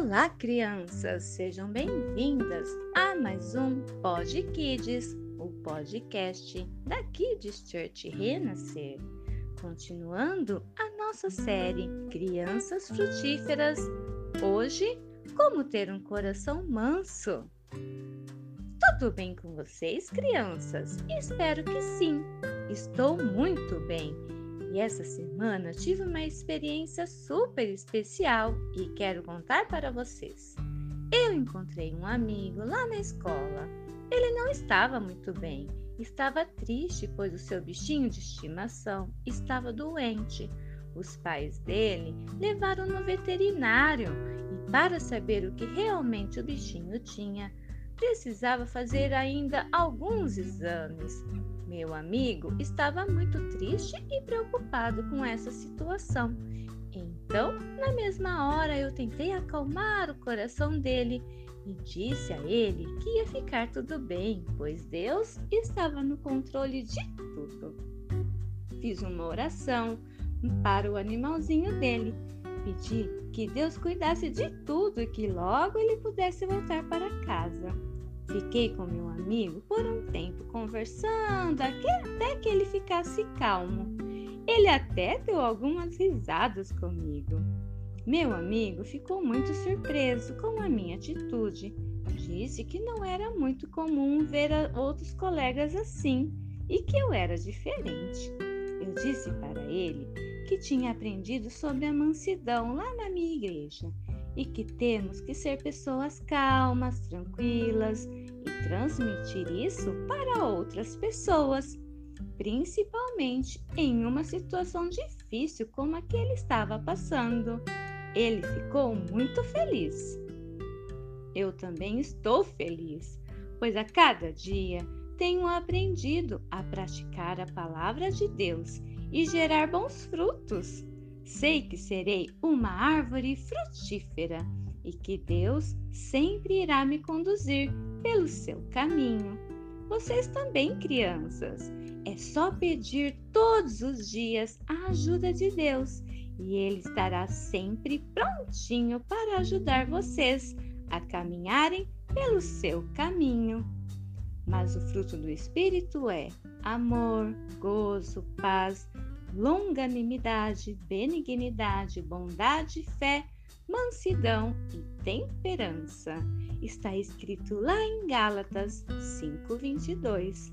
Olá, crianças! Sejam bem-vindas a mais um Pod Kids, o podcast da Kids Church Renascer. Continuando a nossa série Crianças Frutíferas, hoje, como ter um coração manso. Tudo bem com vocês, crianças? Espero que sim! Estou muito bem e essa semana tive uma experiência super especial e quero contar para vocês. Eu encontrei um amigo lá na escola. Ele não estava muito bem, estava triste, pois o seu bichinho de estimação estava doente. Os pais dele levaram no veterinário e, para saber o que realmente o bichinho tinha, precisava fazer ainda alguns exames. Meu amigo estava muito triste e preocupado com essa situação. Então, na mesma hora, eu tentei acalmar o coração dele e disse a ele que ia ficar tudo bem, pois Deus estava no controle de tudo. Fiz uma oração para o animalzinho dele. Pedi que Deus cuidasse de tudo e que logo ele pudesse voltar para casa. Fiquei com meu amigo por um tempo conversando até que ele ficasse calmo. Ele até deu algumas risadas comigo. Meu amigo ficou muito surpreso com a minha atitude. Disse que não era muito comum ver outros colegas assim e que eu era diferente. Eu disse para ele que tinha aprendido sobre a mansidão lá na minha igreja e que temos que ser pessoas calmas, tranquilas e transmitir isso para outras pessoas, principalmente em uma situação difícil como a que ele estava passando. Ele ficou muito feliz. Eu também estou feliz, pois a cada dia tenho aprendido a praticar a palavra de Deus e gerar bons frutos. Sei que serei uma árvore frutífera e que Deus sempre irá me conduzir pelo seu caminho. Vocês também, crianças, é só pedir todos os dias a ajuda de Deus e Ele estará sempre prontinho para ajudar vocês a caminharem pelo seu caminho. Mas o fruto do Espírito é amor, gozo, paz, longanimidade, benignidade, bondade, fé, mansidão e temperança. Está escrito lá em Gálatas 5:22.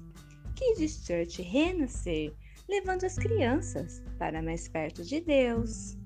Kids Church renascer, levando as crianças para mais perto de Deus.